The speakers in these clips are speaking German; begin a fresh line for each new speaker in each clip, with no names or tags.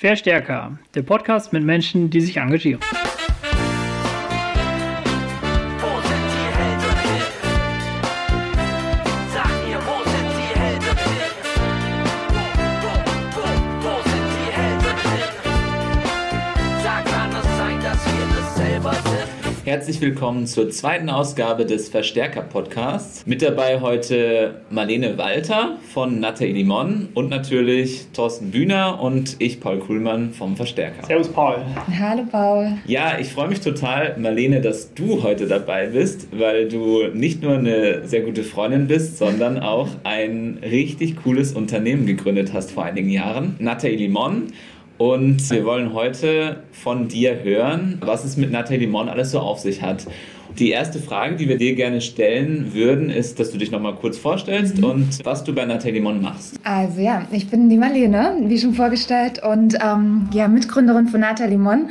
Verstärker, der Podcast mit Menschen, die sich engagieren.
Herzlich willkommen zur zweiten Ausgabe des Verstärker-Podcasts. Mit dabei heute Marlene Walter von Nathalie Limon und natürlich Thorsten Bühner und ich, Paul Kuhlmann vom Verstärker.
Servus Paul.
Hallo Paul.
Ja, ich freue mich total, Marlene, dass du heute dabei bist, weil du nicht nur eine sehr gute Freundin bist, sondern auch ein richtig cooles Unternehmen gegründet hast vor einigen Jahren, Nathalie Limon. Und wir wollen heute von dir hören, was es mit Nathalie Limon alles so auf sich hat. Die erste Frage, die wir dir gerne stellen würden, ist, dass du dich nochmal kurz vorstellst und was du bei Nathalie Limon machst.
Also ja, ich bin die Marlene, wie schon vorgestellt, und ähm, ja, Mitgründerin von Nata Limon.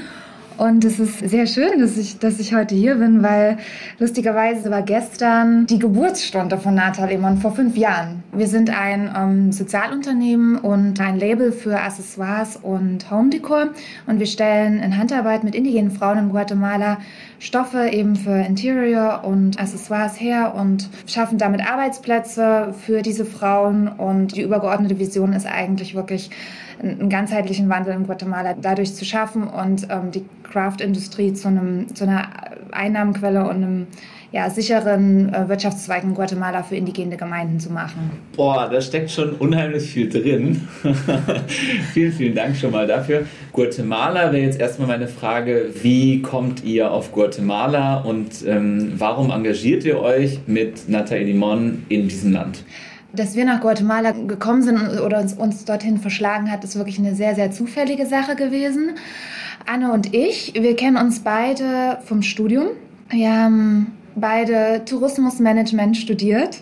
Und es ist sehr schön, dass ich, dass ich heute hier bin, weil lustigerweise war gestern die Geburtsstunde von Nata Limon vor fünf Jahren. Wir sind ein ähm, Sozialunternehmen und ein Label für Accessoires und Home Decor. Und wir stellen in Handarbeit mit indigenen Frauen in Guatemala Stoffe eben für Interior und Accessoires her und schaffen damit Arbeitsplätze für diese Frauen. Und die übergeordnete Vision ist eigentlich wirklich einen ganzheitlichen Wandel in Guatemala dadurch zu schaffen und ähm, die Craft-Industrie zu, zu einer Einnahmenquelle und einem ja, sicheren äh, Wirtschaftszweig in Guatemala für indigene Gemeinden zu machen.
Boah, da steckt schon unheimlich viel drin. vielen, vielen Dank schon mal dafür. Guatemala wäre jetzt erstmal meine Frage, wie kommt ihr auf Guatemala und ähm, warum engagiert ihr euch mit Nathalie Limon in diesem Land?
Dass wir nach Guatemala gekommen sind oder uns, uns dorthin verschlagen hat, ist wirklich eine sehr, sehr zufällige Sache gewesen. Anne und ich, wir kennen uns beide vom Studium. Wir haben beide Tourismusmanagement studiert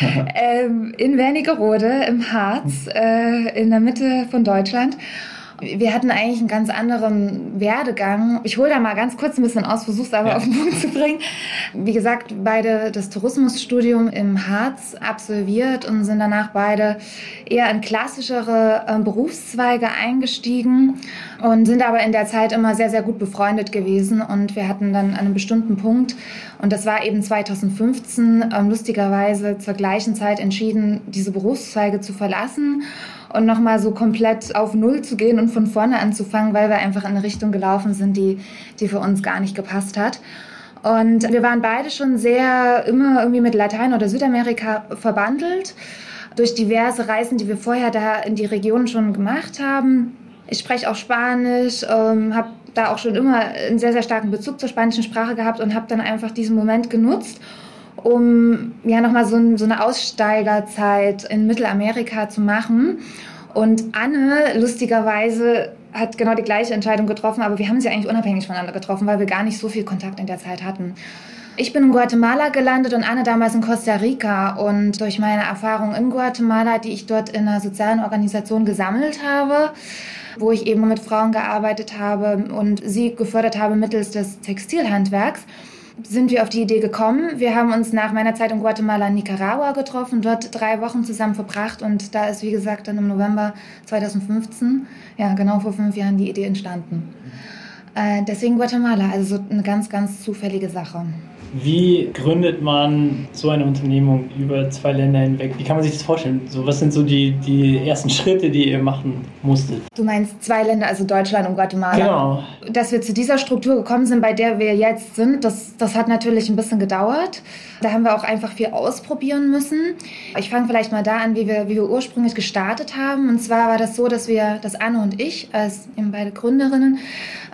ähm, in Wernigerode im Harz, äh, in der Mitte von Deutschland. Wir hatten eigentlich einen ganz anderen Werdegang. Ich hole da mal ganz kurz ein bisschen aus, versuche es aber
Ja.
auf den Punkt zu bringen. Wie gesagt, beide das Tourismusstudium im Harz absolviert und sind danach beide eher in klassischere äh, Berufszweige eingestiegen und sind aber in der Zeit immer sehr, sehr gut befreundet gewesen. Und wir hatten dann an einem bestimmten Punkt, und das war eben 2015, ähm, lustigerweise zur gleichen Zeit entschieden, diese Berufszweige zu verlassen und nochmal so komplett auf Null zu gehen und von vorne anzufangen, weil wir einfach in eine Richtung gelaufen sind, die, die für uns gar nicht gepasst hat. Und wir waren beide schon sehr immer irgendwie mit Latein- oder Südamerika verbandelt durch diverse Reisen, die wir vorher da in die Region schon gemacht haben. Ich spreche auch Spanisch, ähm, habe da auch schon immer einen sehr, sehr starken Bezug zur spanischen Sprache gehabt und habe dann einfach diesen Moment genutzt, um ja nochmal so, ein, so eine Aussteigerzeit in Mittelamerika zu machen. Und Anne, lustigerweise, hat genau die gleiche Entscheidung getroffen, aber wir haben sie eigentlich unabhängig voneinander getroffen, weil wir gar nicht so viel Kontakt in der Zeit hatten. Ich bin in Guatemala gelandet und Anne damals in Costa Rica. Und durch meine Erfahrung in Guatemala, die ich dort in einer sozialen Organisation gesammelt habe, wo ich eben mit Frauen gearbeitet habe und sie gefördert habe mittels des Textilhandwerks, sind wir auf die Idee gekommen. Wir haben uns nach meiner Zeit in Guatemala Nicaragua getroffen, dort drei Wochen zusammen verbracht und da ist, wie gesagt, dann im November 2015, ja genau vor fünf Jahren, die Idee entstanden. Äh, deswegen Guatemala, also so eine ganz, ganz zufällige Sache.
Wie gründet man so eine Unternehmung über zwei Länder hinweg? Wie kann man sich das vorstellen? So, was sind so die, die ersten Schritte, die ihr machen musstet?
Du meinst zwei Länder, also Deutschland und Guatemala?
Genau.
Dass wir zu dieser Struktur gekommen sind, bei der wir jetzt sind, das, das hat natürlich ein bisschen gedauert. Da haben wir auch einfach viel ausprobieren müssen. Ich fange vielleicht mal da an, wie wir, wie wir ursprünglich gestartet haben. Und zwar war das so, dass wir, dass Anne und ich, als eben beide Gründerinnen,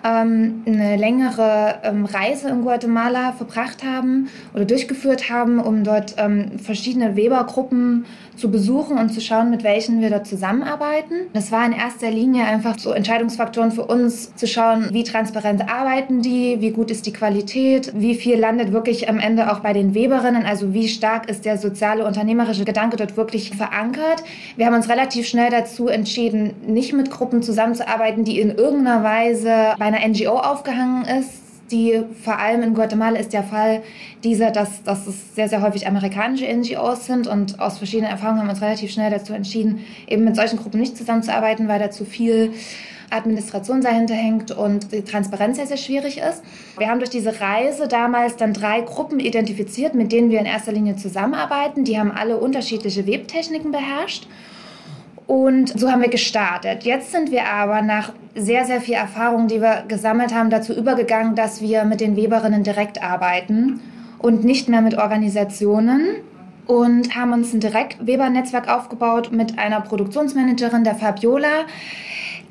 ähm, eine längere ähm, Reise in Guatemala verbracht haben oder durchgeführt haben, um dort ähm, verschiedene Webergruppen zu besuchen und zu schauen, mit welchen wir dort zusammenarbeiten. Das war in erster Linie einfach so Entscheidungsfaktoren für uns, zu schauen, wie transparent arbeiten die, wie gut ist die Qualität, wie viel landet wirklich am Ende auch bei den Weberinnen, also wie stark ist der soziale, unternehmerische Gedanke dort wirklich verankert. Wir haben uns relativ schnell dazu entschieden, nicht mit Gruppen zusammenzuarbeiten, die in irgendeiner Weise bei einer NGO aufgehangen ist, die vor allem in Guatemala ist der Fall dieser, dass, dass es sehr, sehr häufig amerikanische NGOs sind und aus verschiedenen Erfahrungen haben wir uns relativ schnell dazu entschieden, eben mit solchen Gruppen nicht zusammenzuarbeiten, weil da zu viel Administration dahinter hängt und die Transparenz sehr, sehr schwierig ist. Wir haben durch diese Reise damals dann drei Gruppen identifiziert, mit denen wir in erster Linie zusammenarbeiten. Die haben alle unterschiedliche Webtechniken beherrscht. Und so haben wir gestartet. Jetzt sind wir aber nach sehr, sehr viel Erfahrung, die wir gesammelt haben, dazu übergegangen, dass wir mit den Weberinnen direkt arbeiten und nicht mehr mit Organisationen und haben uns ein Direkt-Weber-Netzwerk aufgebaut mit einer Produktionsmanagerin, der Fabiola,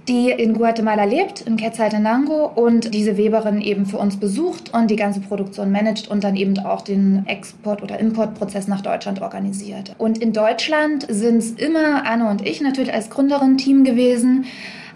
die in Guatemala lebt, in Quetzaltenango und diese Weberin eben für uns besucht und die ganze Produktion managt und dann eben auch den Export- oder Importprozess nach Deutschland organisiert. Und in Deutschland sind es immer Anne und ich natürlich als Gründerin Team gewesen.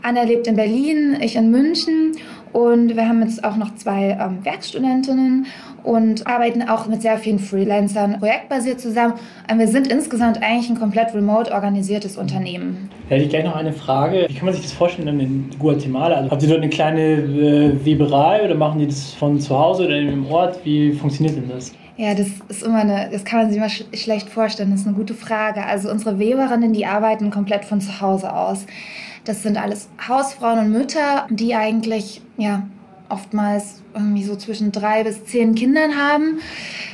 Anna lebt in Berlin, ich in München und wir haben jetzt auch noch zwei ähm, Werkstudentinnen und arbeiten auch mit sehr vielen Freelancern projektbasiert zusammen. Und wir sind insgesamt eigentlich ein komplett remote organisiertes Unternehmen.
Hätte ich gleich noch eine Frage. Wie kann man sich das vorstellen in Guatemala? Also, habt ihr dort eine kleine äh, Weberei oder machen die das von zu Hause oder im Ort? Wie funktioniert denn das?
Ja, das ist immer eine, das kann man sich immer sch schlecht vorstellen. Das ist eine gute Frage. Also unsere Weberinnen, die arbeiten komplett von zu Hause aus. Das sind alles Hausfrauen und Mütter, die eigentlich ja oftmals irgendwie so zwischen drei bis zehn Kindern haben.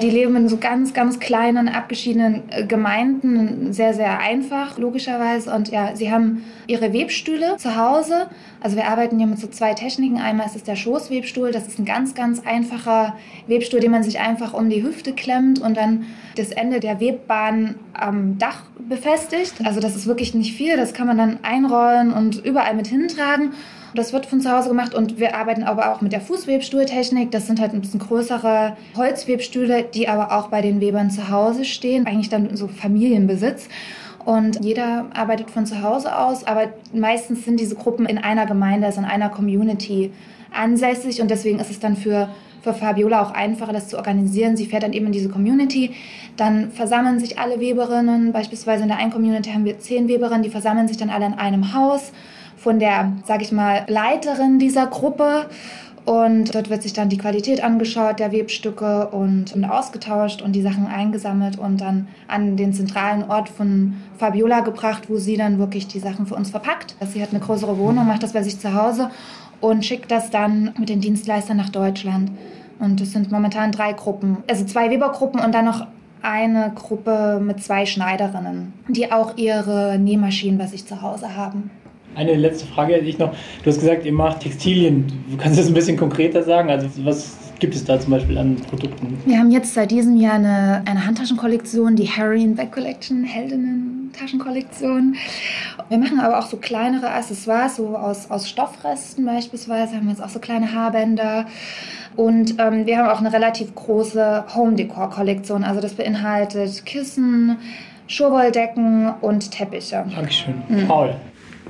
Die leben in so ganz, ganz kleinen, abgeschiedenen äh, Gemeinden, sehr, sehr einfach, logischerweise. Und ja, sie haben ihre Webstühle zu Hause. Also wir arbeiten hier mit so zwei Techniken. Einmal ist es der Schoßwebstuhl. Das ist ein ganz, ganz einfacher Webstuhl, den man sich einfach um die Hüfte klemmt und dann das Ende der Webbahn am Dach befestigt. Also das ist wirklich nicht viel. Das kann man dann einrollen und überall mit hintragen. Das wird von zu Hause gemacht und wir arbeiten aber auch mit der Fußwebstuhltechnik. Das sind halt ein bisschen größere Holzwebstühle, die aber auch bei den Webern zu Hause stehen. Eigentlich dann so Familienbesitz. Und jeder arbeitet von zu Hause aus, aber meistens sind diese Gruppen in einer Gemeinde, also in einer Community ansässig und deswegen ist es dann für für Fabiola auch einfacher, das zu organisieren. Sie fährt dann eben in diese Community. Dann versammeln sich alle Weberinnen. Beispielsweise in der einen Community haben wir zehn Weberinnen, die versammeln sich dann alle in einem Haus von der, sag ich mal, Leiterin dieser Gruppe. Und dort wird sich dann die Qualität angeschaut der Webstücke und, und, ausgetauscht und die Sachen eingesammelt und dann an den zentralen Ort von Fabiola gebracht, wo sie dann wirklich die Sachen für uns verpackt. Sie hat eine größere Wohnung, macht das bei sich zu Hause und schickt das dann mit den Dienstleistern nach Deutschland. Und es sind momentan drei Gruppen, also zwei Webergruppen und dann noch eine Gruppe mit zwei Schneiderinnen, die auch ihre Nähmaschinen bei sich zu Hause haben.
Eine letzte Frage hätte ich noch. Du hast gesagt, ihr macht Textilien. Du kannst das ein bisschen konkreter sagen? Also was gibt es da zum Beispiel an Produkten?
Wir haben jetzt seit diesem Jahr eine, eine Handtaschenkollektion, die Harry and Back Collection, Heldinnen-Taschenkollektion. Wir machen aber auch so kleinere Accessoires, so aus, aus Stoffresten beispielsweise. Haben wir jetzt auch so kleine Haarbänder. Und ähm, wir haben auch eine relativ große Home-Decor-Kollektion. Also das beinhaltet Kissen, Schurwolldecken und Teppiche.
Dankeschön. Mhm. Paul.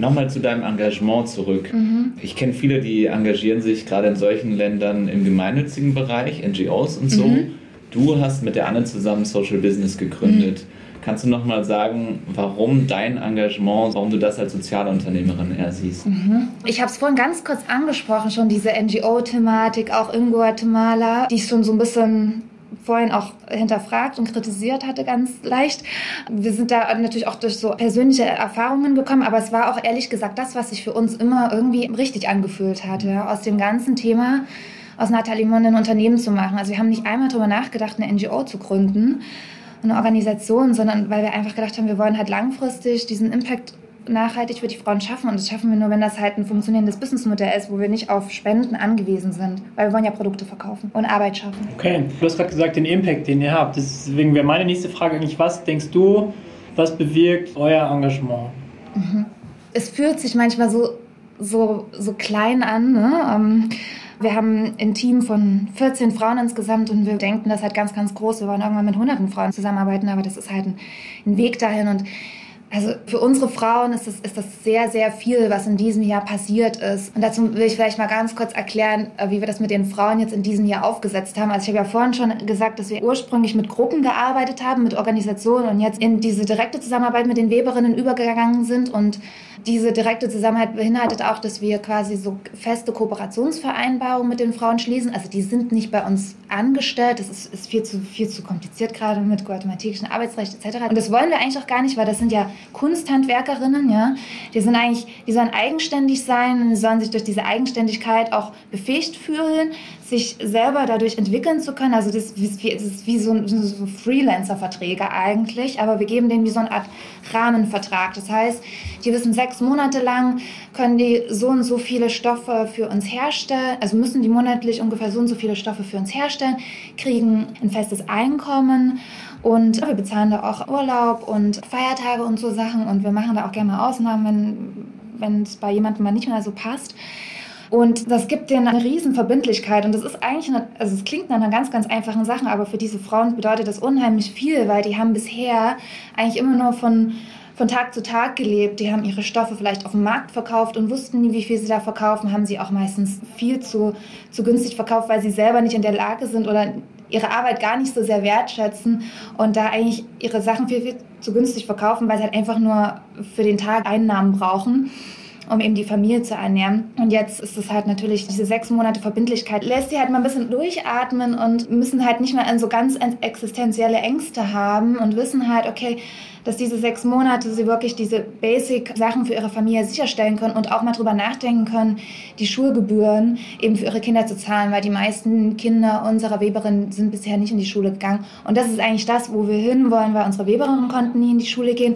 Nochmal zu deinem Engagement zurück. Mhm. Ich kenne viele, die engagieren sich gerade in solchen Ländern im gemeinnützigen Bereich, NGOs und so. Mhm. Du hast mit der Anne zusammen Social Business gegründet. Mhm. Kannst du nochmal sagen, warum dein Engagement, warum du das als Sozialunternehmerin eher siehst?
Mhm. Ich habe es vorhin ganz kurz angesprochen, schon diese NGO-Thematik, auch in Guatemala, die ich schon so ein bisschen vorhin auch hinterfragt und kritisiert hatte, ganz leicht. Wir sind da natürlich auch durch so persönliche Erfahrungen gekommen, aber es war auch ehrlich gesagt das, was sich für uns immer irgendwie richtig angefühlt hat, ja, aus dem ganzen Thema aus Nathalie Limon ein Unternehmen zu machen. Also wir haben nicht einmal darüber nachgedacht, eine NGO zu gründen, eine Organisation, sondern weil wir einfach gedacht haben, wir wollen halt langfristig diesen Impact nachhaltig für die Frauen schaffen. Und das schaffen wir nur, wenn das halt ein funktionierendes Businessmodell ist, wo wir nicht auf Spenden angewiesen sind. Weil wir wollen ja Produkte verkaufen und Arbeit schaffen.
Okay, du hast gerade gesagt, den Impact, den ihr habt. Deswegen wäre meine nächste Frage eigentlich, was denkst du, was bewirkt euer Engagement?
Mhm. Es fühlt sich manchmal so, so, so klein an. Ne? Ähm, wir haben ein Team von 14 Frauen insgesamt und wir denken das halt ganz, ganz groß. Wir wollen irgendwann mit hunderten Frauen zusammenarbeiten, aber das ist halt ein, ein Weg dahin und also für unsere Frauen ist das, ist das sehr, sehr viel, was in diesem Jahr passiert ist. Und dazu will ich vielleicht mal ganz kurz erklären, äh, wie wir das mit den Frauen jetzt in diesem Jahr aufgesetzt haben. Also ich habe ja vorhin schon gesagt, dass wir ursprünglich mit Gruppen gearbeitet haben, mit Organisationen und jetzt in diese direkte Zusammenarbeit mit den Weberinnen übergegangen sind und Diese direkte Zusammenhalt beinhaltet auch, dass wir quasi so feste Kooperationsvereinbarungen mit den Frauen schließen. Also die sind nicht bei uns angestellt. Das ist, ist viel, zu, viel zu kompliziert gerade mit guatemaltekischem Arbeitsrecht etc. Und das wollen wir eigentlich auch gar nicht, weil das sind ja Kunsthandwerkerinnen, ja. Die sind eigentlich, die sollen eigenständig sein, die sollen sich durch diese Eigenständigkeit auch befähigt fühlen, sich selber dadurch entwickeln zu können. Also das, ist wie, das ist wie so, so Freelancer-Verträge eigentlich, aber wir geben denen wie so eine Art Rahmenvertrag. Das heißt, die wissen sechs Monate lang, können die so und so viele Stoffe für uns herstellen, also müssen die monatlich ungefähr so und so viele Stoffe für uns herstellen, kriegen ein festes Einkommen und wir bezahlen da auch Urlaub und Feiertage und so Sachen und wir machen da auch gerne mal Ausnahmen, wenn es bei jemandem mal nicht mehr so passt. Und das gibt denen eine riesen Verbindlichkeit. Und das ist eigentlich, eine, also es klingt nach einer ganz, ganz einfachen Sache, aber für diese Frauen bedeutet das unheimlich viel, weil die haben bisher eigentlich immer nur von von Tag zu Tag gelebt. Die haben ihre Stoffe vielleicht auf dem Markt verkauft und wussten nie, wie viel sie da verkaufen, haben sie auch meistens viel zu, zu günstig verkauft, weil sie selber nicht in der Lage sind oder ihre Arbeit gar nicht so sehr wertschätzen und da eigentlich ihre Sachen viel, viel zu günstig verkaufen, weil sie halt einfach nur für den Tag Einnahmen brauchen um eben die Familie zu ernähren. Und jetzt ist es halt natürlich, diese sechs Monate Verbindlichkeit lässt sie halt mal ein bisschen durchatmen und müssen halt nicht mehr so ganz existenzielle Ängste haben und wissen halt, okay, dass diese sechs Monate sie wirklich diese Basic-Sachen für ihre Familie sicherstellen können und auch mal drüber nachdenken können, die Schulgebühren eben für ihre Kinder zu zahlen, weil die meisten Kinder unserer Weberin sind bisher nicht in die Schule gegangen. Und das ist eigentlich das, wo wir hin wollen, weil unsere Weberinnen konnten nie in die Schule gehen.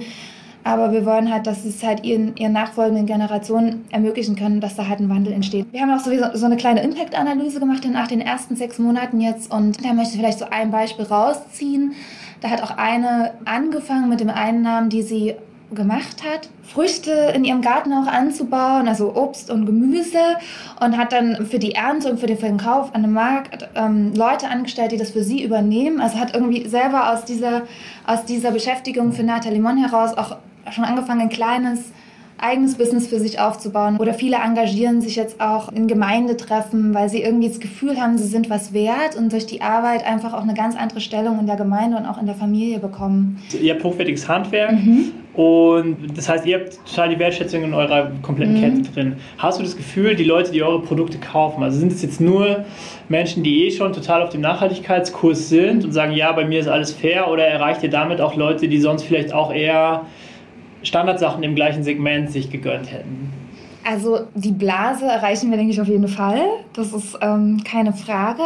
Aber wir wollen halt, dass es halt ihren, ihren nachfolgenden Generationen ermöglichen können, dass da halt ein Wandel entsteht. Wir haben auch sowieso so eine kleine Impact-Analyse gemacht nach den ersten sechs Monaten jetzt und da möchte ich vielleicht so ein Beispiel rausziehen. Da hat auch eine angefangen mit dem Einnahmen, die sie gemacht hat, Früchte in ihrem Garten auch anzubauen, also Obst und Gemüse und hat dann für die Ernte und für den Verkauf an dem Markt ähm, Leute angestellt, die das für sie übernehmen. Also hat irgendwie selber aus dieser, aus dieser Beschäftigung für Nathalie Mon heraus auch schon angefangen, ein kleines eigenes Business für sich aufzubauen. Oder viele engagieren sich jetzt auch in Gemeindetreffen, weil sie irgendwie das Gefühl haben, sie sind was wert und durch die Arbeit einfach auch eine ganz andere Stellung in der Gemeinde und auch in der Familie bekommen.
Ihr habt hochwertiges Handwerk mhm. und das heißt, ihr habt total die Wertschätzung in eurer kompletten mhm. Kette drin. Hast du das Gefühl, die Leute, die eure Produkte kaufen, also sind es jetzt nur Menschen, die eh schon total auf dem Nachhaltigkeitskurs sind und sagen, ja, bei mir ist alles fair oder erreicht ihr damit auch Leute, die sonst vielleicht auch eher Standardsachen im gleichen Segment sich gegönnt hätten?
Also die Blase erreichen wir, denke ich, auf jeden Fall. Das ist ähm, keine Frage.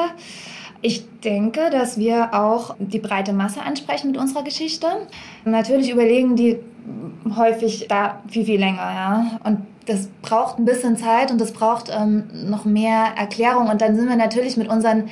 Ich denke, dass wir auch die breite Masse ansprechen mit unserer Geschichte. Natürlich überlegen die häufig da viel, viel länger. Ja? Und das braucht ein bisschen Zeit und das braucht ähm, noch mehr Erklärung. Und dann sind wir natürlich mit unseren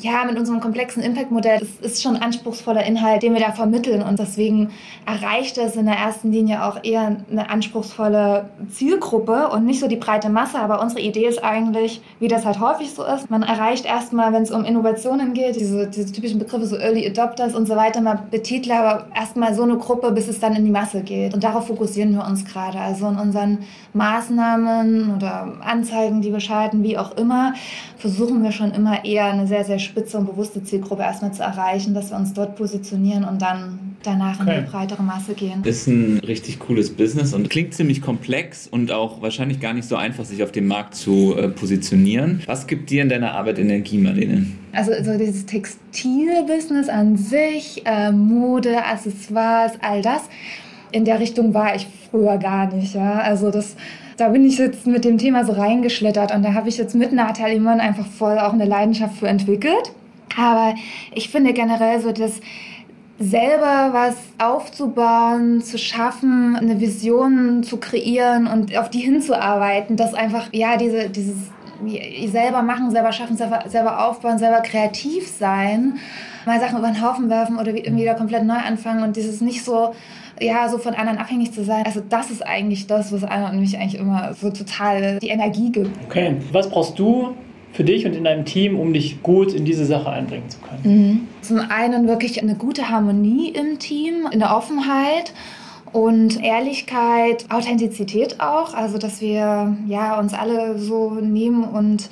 ja, mit unserem komplexen Impact-Modell ist, ist schon anspruchsvoller Inhalt, den wir da vermitteln. Und deswegen erreicht es in der ersten Linie auch eher eine anspruchsvolle Zielgruppe und nicht so die breite Masse. Aber unsere Idee ist eigentlich, wie das halt häufig so ist, man erreicht erstmal, wenn es um Innovationen geht, diese, diese typischen Begriffe, so Early Adopters und so weiter, mal betitle, aber erstmal so eine Gruppe, bis es dann in die Masse geht. Und darauf fokussieren wir uns gerade. Also in unseren Maßnahmen oder Anzeigen, die wir schalten, wie auch immer, versuchen wir schon immer eher eine sehr, sehr spitze und bewusste Zielgruppe erstmal zu erreichen, dass wir uns dort positionieren und dann danach okay. in die breitere Masse gehen.
Ist ein richtig cooles Business und klingt ziemlich komplex und auch wahrscheinlich gar nicht so einfach, sich auf dem Markt zu äh, positionieren. Was gibt dir in deiner Arbeit Energie, Marlene?
Also so dieses Textilbusiness an sich, äh, Mode, Accessoires, all das. In der Richtung war ich früher gar nicht. Ja? Also das da bin ich jetzt mit dem Thema so reingeschlittert und da habe ich jetzt mit Nathalie Mann einfach voll auch eine Leidenschaft für entwickelt. Aber ich finde generell so, dass selber was aufzubauen, zu schaffen, eine Vision zu kreieren und auf die hinzuarbeiten, dass einfach, ja, diese, dieses selber machen, selber schaffen, selber, selber aufbauen, selber kreativ sein, mal Sachen über den Haufen werfen oder wieder komplett neu anfangen und dieses nicht so, ja, so von anderen abhängig zu sein. Also das ist eigentlich das, was Anna und mich eigentlich immer so total die Energie gibt.
Okay, was brauchst du für dich und in deinem Team, um dich gut in diese Sache einbringen zu können? Mhm.
Zum einen wirklich eine gute Harmonie im Team, in der Offenheit und Ehrlichkeit, Authentizität auch, also dass wir ja uns alle so nehmen und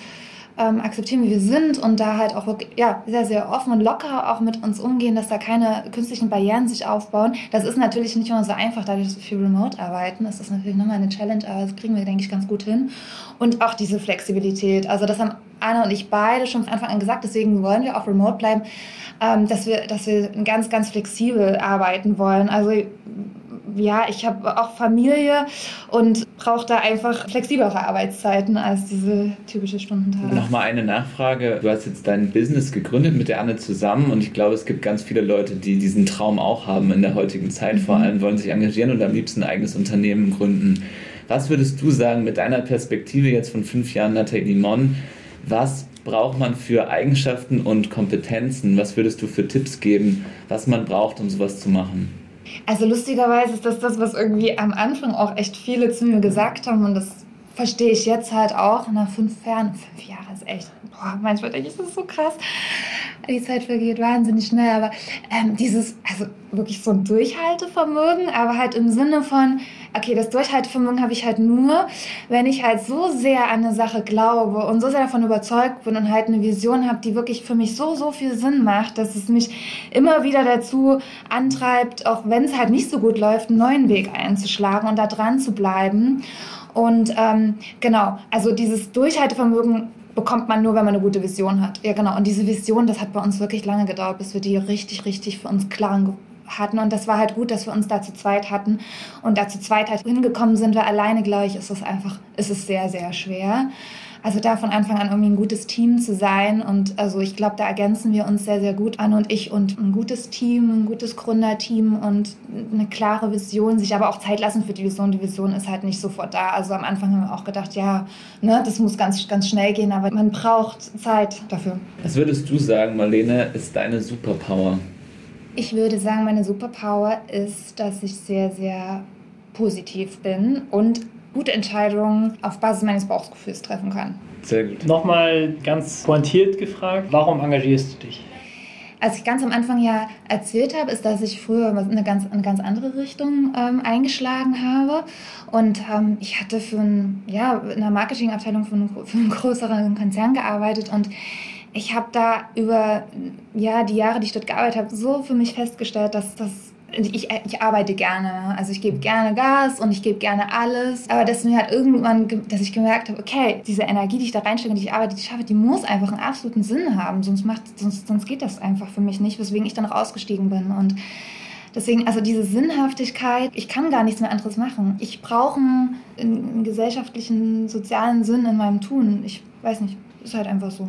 ähm, akzeptieren, wie wir sind und da halt auch wirklich, ja, sehr, sehr offen und locker auch mit uns umgehen, dass da keine künstlichen Barrieren sich aufbauen. Das ist natürlich nicht immer so einfach, dadurch, dass wir viel remote arbeiten. Das ist natürlich nochmal eine Challenge, aber das kriegen wir, denke ich, ganz gut hin. Und auch diese Flexibilität. Also das haben Anna und ich beide schon von Anfang an gesagt, deswegen wollen wir auch remote bleiben, ähm, dass, wir, dass wir ganz, ganz flexibel arbeiten wollen. Also ja, ich habe auch Familie und brauche da einfach flexiblere Arbeitszeiten als diese typische Stundentage.
Nochmal eine Nachfrage. Du hast jetzt dein Business gegründet mit der Anne zusammen und ich glaube, es gibt ganz viele Leute, die diesen Traum auch haben in der heutigen Zeit. Vor
Mhm.
allem wollen sich engagieren und am liebsten ein eigenes Unternehmen gründen. Was würdest du sagen mit deiner Perspektive jetzt von fünf Jahren Nathalie Limon? Was braucht man für Eigenschaften und Kompetenzen? Was würdest du für Tipps geben, was man braucht, um sowas zu machen?
Also lustigerweise ist das das, was irgendwie am Anfang auch echt viele zu mir gesagt haben und das verstehe ich jetzt halt auch nach fünf Jahren. Fünf Jahre ist echt, boah, manchmal denke ich, das ist so krass. Die Zeit vergeht wahnsinnig schnell, aber ähm, dieses, also wirklich so ein Durchhaltevermögen, aber halt im Sinne von, okay, das Durchhaltevermögen habe ich halt nur, wenn ich halt so sehr an eine Sache glaube und so sehr davon überzeugt bin und halt eine Vision habe, die wirklich für mich so, so viel Sinn macht, dass es mich immer wieder dazu antreibt, auch wenn es halt nicht so gut läuft, einen neuen Weg einzuschlagen und da dran zu bleiben. Und ähm, genau, also dieses Durchhaltevermögen bekommt man nur, wenn man eine gute Vision hat. Ja, genau. Und diese Vision, das hat bei uns wirklich lange gedauert, bis wir die richtig, richtig für uns klar hatten. Und das war halt gut, dass wir uns da zu zweit hatten. Und da zu zweit halt hingekommen sind wir alleine, glaube ich, ist es einfach, ist es sehr, sehr schwer. Also da von Anfang an irgendwie ein gutes Team zu sein. Und also ich glaube, da ergänzen wir uns sehr, sehr gut an und ich und ein gutes Team, ein gutes Gründerteam und eine klare Vision, sich aber auch Zeit lassen für die Vision. Die Vision ist halt nicht sofort da. Also am Anfang haben wir auch gedacht, ja, ne, das muss ganz, ganz schnell gehen, aber man braucht Zeit dafür.
Was würdest du sagen, Marlene, ist deine Superpower?
Ich würde sagen, meine Superpower ist, dass ich sehr, sehr positiv bin und gute Entscheidungen auf Basis meines Bauchgefühls treffen kann.
Sehr gut.
Nochmal ganz pointiert gefragt, warum engagierst du dich?
Als ich ganz am Anfang ja erzählt habe, ist, dass ich früher in eine ganz, eine ganz andere Richtung ähm, eingeschlagen habe. Und ähm, ich hatte für ein, ja, in einer Marketingabteilung für einen, für einen größeren Konzern gearbeitet und ich habe da über ja, die Jahre, die ich dort gearbeitet habe, so für mich festgestellt, dass das ich, ich arbeite gerne, also ich gebe gerne Gas und ich gebe gerne alles, aber dass mir halt irgendwann, dass ich gemerkt habe, okay, diese Energie, die ich da reinstecke, die ich arbeite, die ich schaffe, die muss einfach einen absoluten Sinn haben, sonst macht, sonst, sonst geht das einfach für mich nicht, weswegen ich dann auch ausgestiegen bin und Deswegen, also diese Sinnhaftigkeit, ich kann gar nichts mehr anderes machen. Ich brauche einen, einen gesellschaftlichen, sozialen Sinn in meinem Tun. Ich weiß nicht, ist halt einfach so.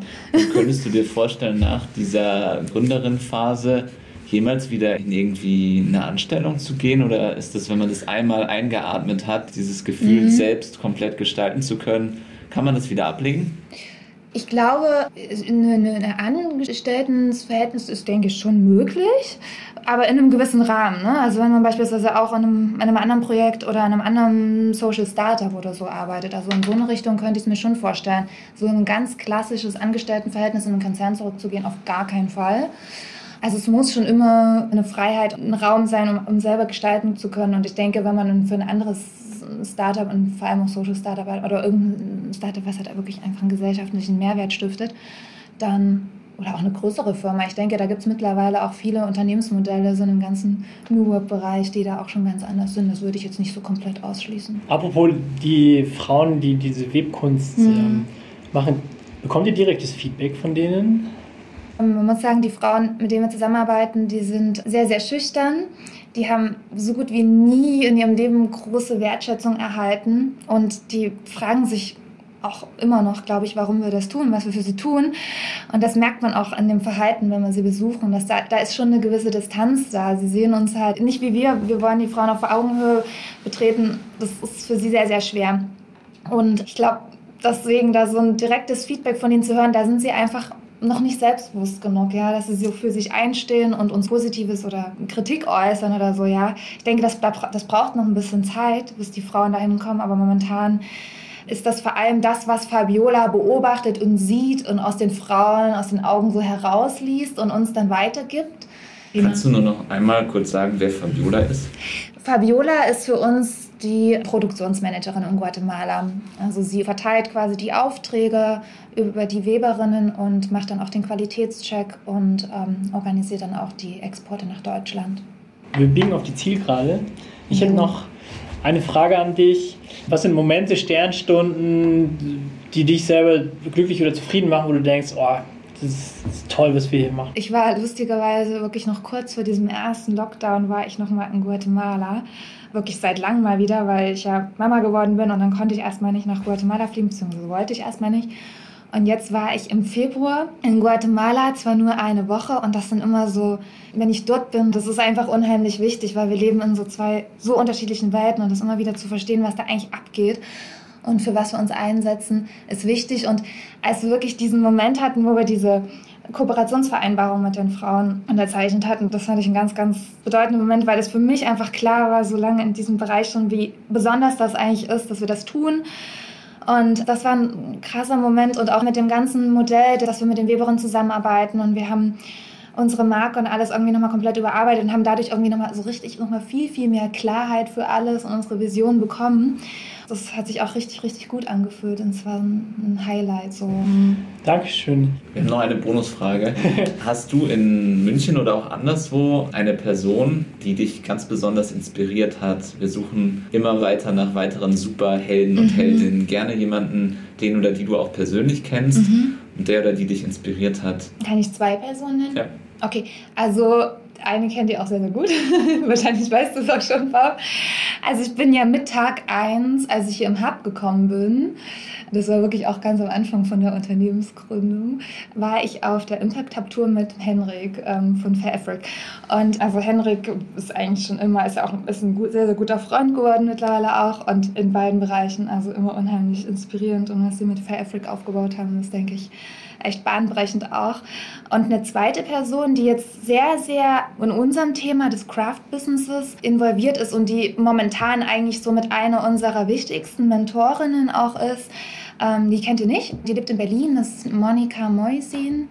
Könntest du dir vorstellen, nach dieser Gründerin-Phase jemals wieder in irgendwie eine Anstellung zu gehen? Oder ist das, wenn man das einmal eingeatmet hat, dieses Gefühl,
Mhm.
selbst komplett gestalten zu können, kann man das wieder ablegen?
Ich glaube, eine Angestelltenverhältnis ist, denke ich, schon möglich, aber in einem gewissen Rahmen. Ne? Also wenn man beispielsweise auch an einem, an einem anderen Projekt oder an einem anderen Social Startup oder so arbeitet, also in so eine Richtung könnte ich es mir schon vorstellen. So ein ganz klassisches Angestelltenverhältnis in einen Konzern zurückzugehen, auf gar keinen Fall. Also es muss schon immer eine Freiheit, ein Raum sein, um, um selber gestalten zu können. Und ich denke, wenn man für ein anderes Startup und vor allem auch Social Startup oder irgendein Startup, was halt wirklich einfach einen gesellschaftlichen Mehrwert stiftet, dann oder auch eine größere Firma. Ich denke, da gibt es mittlerweile auch viele Unternehmensmodelle, so im ganzen New Work-Bereich, die da auch schon ganz anders sind. Das würde ich jetzt nicht so komplett ausschließen.
Apropos die Frauen, die diese Webkunst
Mhm.
ähm, machen, bekommt ihr direktes Feedback von denen?
Man muss sagen, die Frauen, mit denen wir zusammenarbeiten, die sind sehr, sehr schüchtern. Die haben so gut wie nie in ihrem Leben große Wertschätzung erhalten und die fragen sich auch immer noch, glaube ich, warum wir das tun, was wir für sie tun. Und das merkt man auch an dem Verhalten, wenn wir sie besuchen. Dass da, da ist schon eine gewisse Distanz da. Sie sehen uns halt nicht wie wir. Wir wollen die Frauen auf Augenhöhe betreten. Das ist für sie sehr, sehr schwer. Und ich glaube, deswegen da so ein direktes Feedback von ihnen zu hören, da sind sie einfach noch nicht selbstbewusst genug, ja, dass sie so für sich einstehen und uns Positives oder Kritik äußern oder so, ja. Ich denke, das, das braucht noch ein bisschen Zeit, bis die Frauen dahin kommen, aber momentan ist das vor allem das, was Fabiola beobachtet und sieht und aus den Frauen, aus den Augen so herausliest und uns dann weitergibt.
Kannst du nur noch einmal kurz sagen, wer Fabiola ist?
Fabiola ist für uns die Produktionsmanagerin in Guatemala. Also sie verteilt quasi die Aufträge über die Weberinnen und macht dann auch den Qualitätscheck und ähm, organisiert dann auch die Exporte nach Deutschland.
Wir biegen auf die Zielgerade. Ich hätte noch eine Frage an dich. Was sind Momente, Sternstunden, die dich selber glücklich oder zufrieden machen, wo du denkst, oh, das ist toll, was wir hier machen?
Ich war lustigerweise wirklich noch kurz vor diesem ersten Lockdown, war ich noch mal in Guatemala. Wirklich seit langem mal wieder, weil ich ja Mama geworden bin und dann konnte ich erstmal nicht nach Guatemala fliegen, beziehungsweise wollte ich erstmal nicht. Und jetzt war ich im Februar in Guatemala, zwar nur eine Woche und das sind immer so, wenn ich dort bin, das ist einfach unheimlich wichtig, weil wir leben in so zwei so unterschiedlichen Welten und das immer wieder zu verstehen, was da eigentlich abgeht und für was wir uns einsetzen, ist wichtig. Und als wir wirklich diesen Moment hatten, wo wir diese Kooperationsvereinbarung mit den Frauen unterzeichnet hatten. Das fand ich ein ganz, ganz bedeutender Moment, weil es für mich einfach klar war, so lange in diesem Bereich schon, wie besonders das eigentlich ist, dass wir das tun und das war ein krasser Moment und auch mit dem ganzen Modell, dass wir mit den Weberinnen zusammenarbeiten und wir haben unsere Marke und alles irgendwie nochmal komplett überarbeitet und haben dadurch irgendwie nochmal so richtig nochmal viel, viel mehr Klarheit für alles und unsere Vision bekommen das hat sich auch richtig, richtig gut angefühlt und es war ein Highlight. So.
Dankeschön.
Wir haben noch eine Bonusfrage. Hast du in München oder auch anderswo eine Person, die dich ganz besonders inspiriert hat? Wir suchen immer weiter nach weiteren Superhelden und mhm. Heldinnen. Gerne jemanden, den oder die du auch persönlich kennst mhm. und der oder die dich inspiriert hat.
Kann ich zwei Personen nennen?
Ja.
Okay, also eine kennt ihr auch sehr, sehr gut. Wahrscheinlich weißt du es auch schon, Bob. Also ich bin ja mit Tag 1, als ich hier im Hub gekommen bin, das war wirklich auch ganz am Anfang von der Unternehmensgründung, war ich auf der Impact Hub Tour mit Henrik ähm, von Fairafric. Und also Henrik ist eigentlich schon immer, ist ja auch ist ein gut, sehr, sehr guter Freund geworden mittlerweile auch und in beiden Bereichen, also immer unheimlich inspirierend und was sie mit Fairafric aufgebaut haben, das denke ich, echt bahnbrechend auch. Und eine zweite Person, die jetzt sehr, sehr in unserem Thema des Craft-Businesses involviert ist und die momentan eigentlich somit eine unserer wichtigsten Mentorinnen auch ist, ähm, die kennt ihr nicht. Die lebt in Berlin, das ist Monika Moisin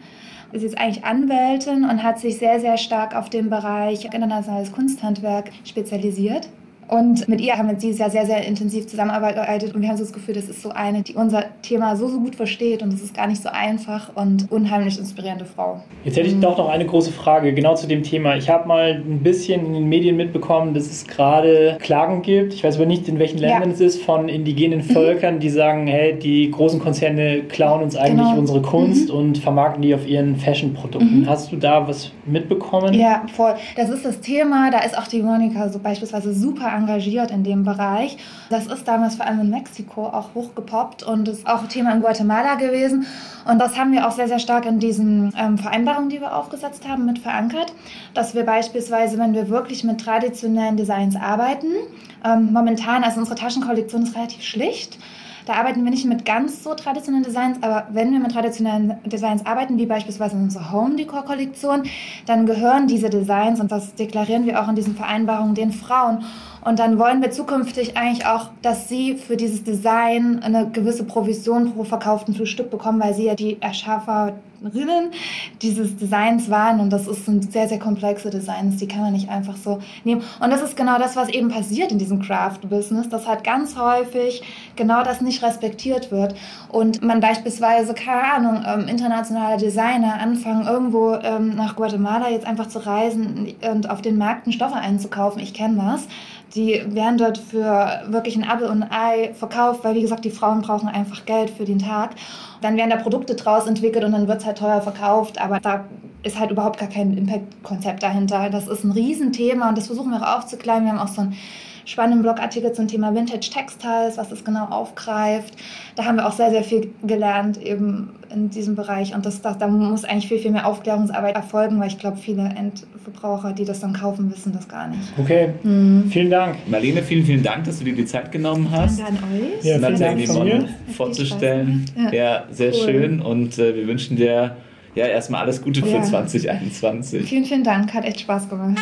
ist jetzt eigentlich Anwältin und hat sich sehr, sehr stark auf den Bereich internationales Kunsthandwerk spezialisiert. Und mit ihr haben wir dieses Jahr sehr, sehr intensiv zusammengearbeitet und wir haben so das Gefühl, das ist so eine, die unser Thema so, so gut versteht und es ist gar nicht so einfach und unheimlich inspirierende Frau.
Jetzt hätte ich doch noch eine große Frage, genau zu dem Thema. Ich habe mal ein bisschen in den Medien mitbekommen, dass es gerade Klagen gibt, ich weiß aber nicht, in welchen Ländern ja. es ist, von indigenen mhm. Völkern, die sagen, hey, die großen Konzerne klauen uns eigentlich genau. unsere Kunst mhm. und vermarkten die auf ihren Fashion-Produkten. Mhm. Hast du da was mitbekommen?
Ja, voll. Das ist das Thema, da ist auch die Monika so beispielsweise super engagiert in dem Bereich. Das ist damals vor allem in Mexiko auch hochgepoppt und ist auch Thema in Guatemala gewesen. Und das haben wir auch sehr, sehr stark in diesen ähm, Vereinbarungen, die wir aufgesetzt haben, mit verankert, dass wir beispielsweise, wenn wir wirklich mit traditionellen Designs arbeiten, ähm, momentan, also unsere Taschenkollektion ist relativ schlicht, da arbeiten wir nicht mit ganz so traditionellen Designs, aber wenn wir mit traditionellen Designs arbeiten, wie beispielsweise unsere Home Decor Kollektion, dann gehören diese Designs und das deklarieren wir auch in diesen Vereinbarungen den Frauen. Und dann wollen wir zukünftig eigentlich auch, dass sie für dieses Design eine gewisse Provision pro verkauften Stück bekommen, weil sie ja die Erschaferinnen dieses Designs waren. Und das sind sehr, sehr komplexe Designs, die kann man nicht einfach so nehmen. Und das ist genau das, was eben passiert in diesem Craft-Business, dass halt ganz häufig genau das nicht respektiert wird. Und man beispielsweise, keine Ahnung, ähm, internationale Designer anfangen, irgendwo ähm, nach Guatemala jetzt einfach zu reisen und auf den Märkten Stoffe einzukaufen. Ich kenne das die werden dort für wirklich ein Apfel und ein Ei verkauft, weil wie gesagt, die Frauen brauchen einfach Geld für den Tag. Dann werden da Produkte draus entwickelt und dann wird es halt teuer verkauft, aber da ist halt überhaupt gar kein Impact-Konzept dahinter. Das ist ein Riesenthema und das versuchen wir auch aufzuklären. Wir haben auch so ein spannenden Blogartikel zum Thema Vintage Textiles, was das genau aufgreift. Da haben wir auch sehr, sehr viel gelernt eben in diesem Bereich und das, das, da muss eigentlich viel, viel mehr Aufklärungsarbeit erfolgen, weil ich glaube, viele Endverbraucher, die das dann kaufen, wissen das gar nicht.
Okay, mhm. vielen Dank.
Marlene, vielen, vielen Dank, dass du dir die Zeit genommen hast.
Danke an euch.
Ja, Nathalie
Mon vorzustellen. Ja. ja. sehr cool. schön und äh, wir wünschen dir ja erstmal alles Gute für ja. 2021.
Vielen, vielen Dank, hat echt Spaß gemacht.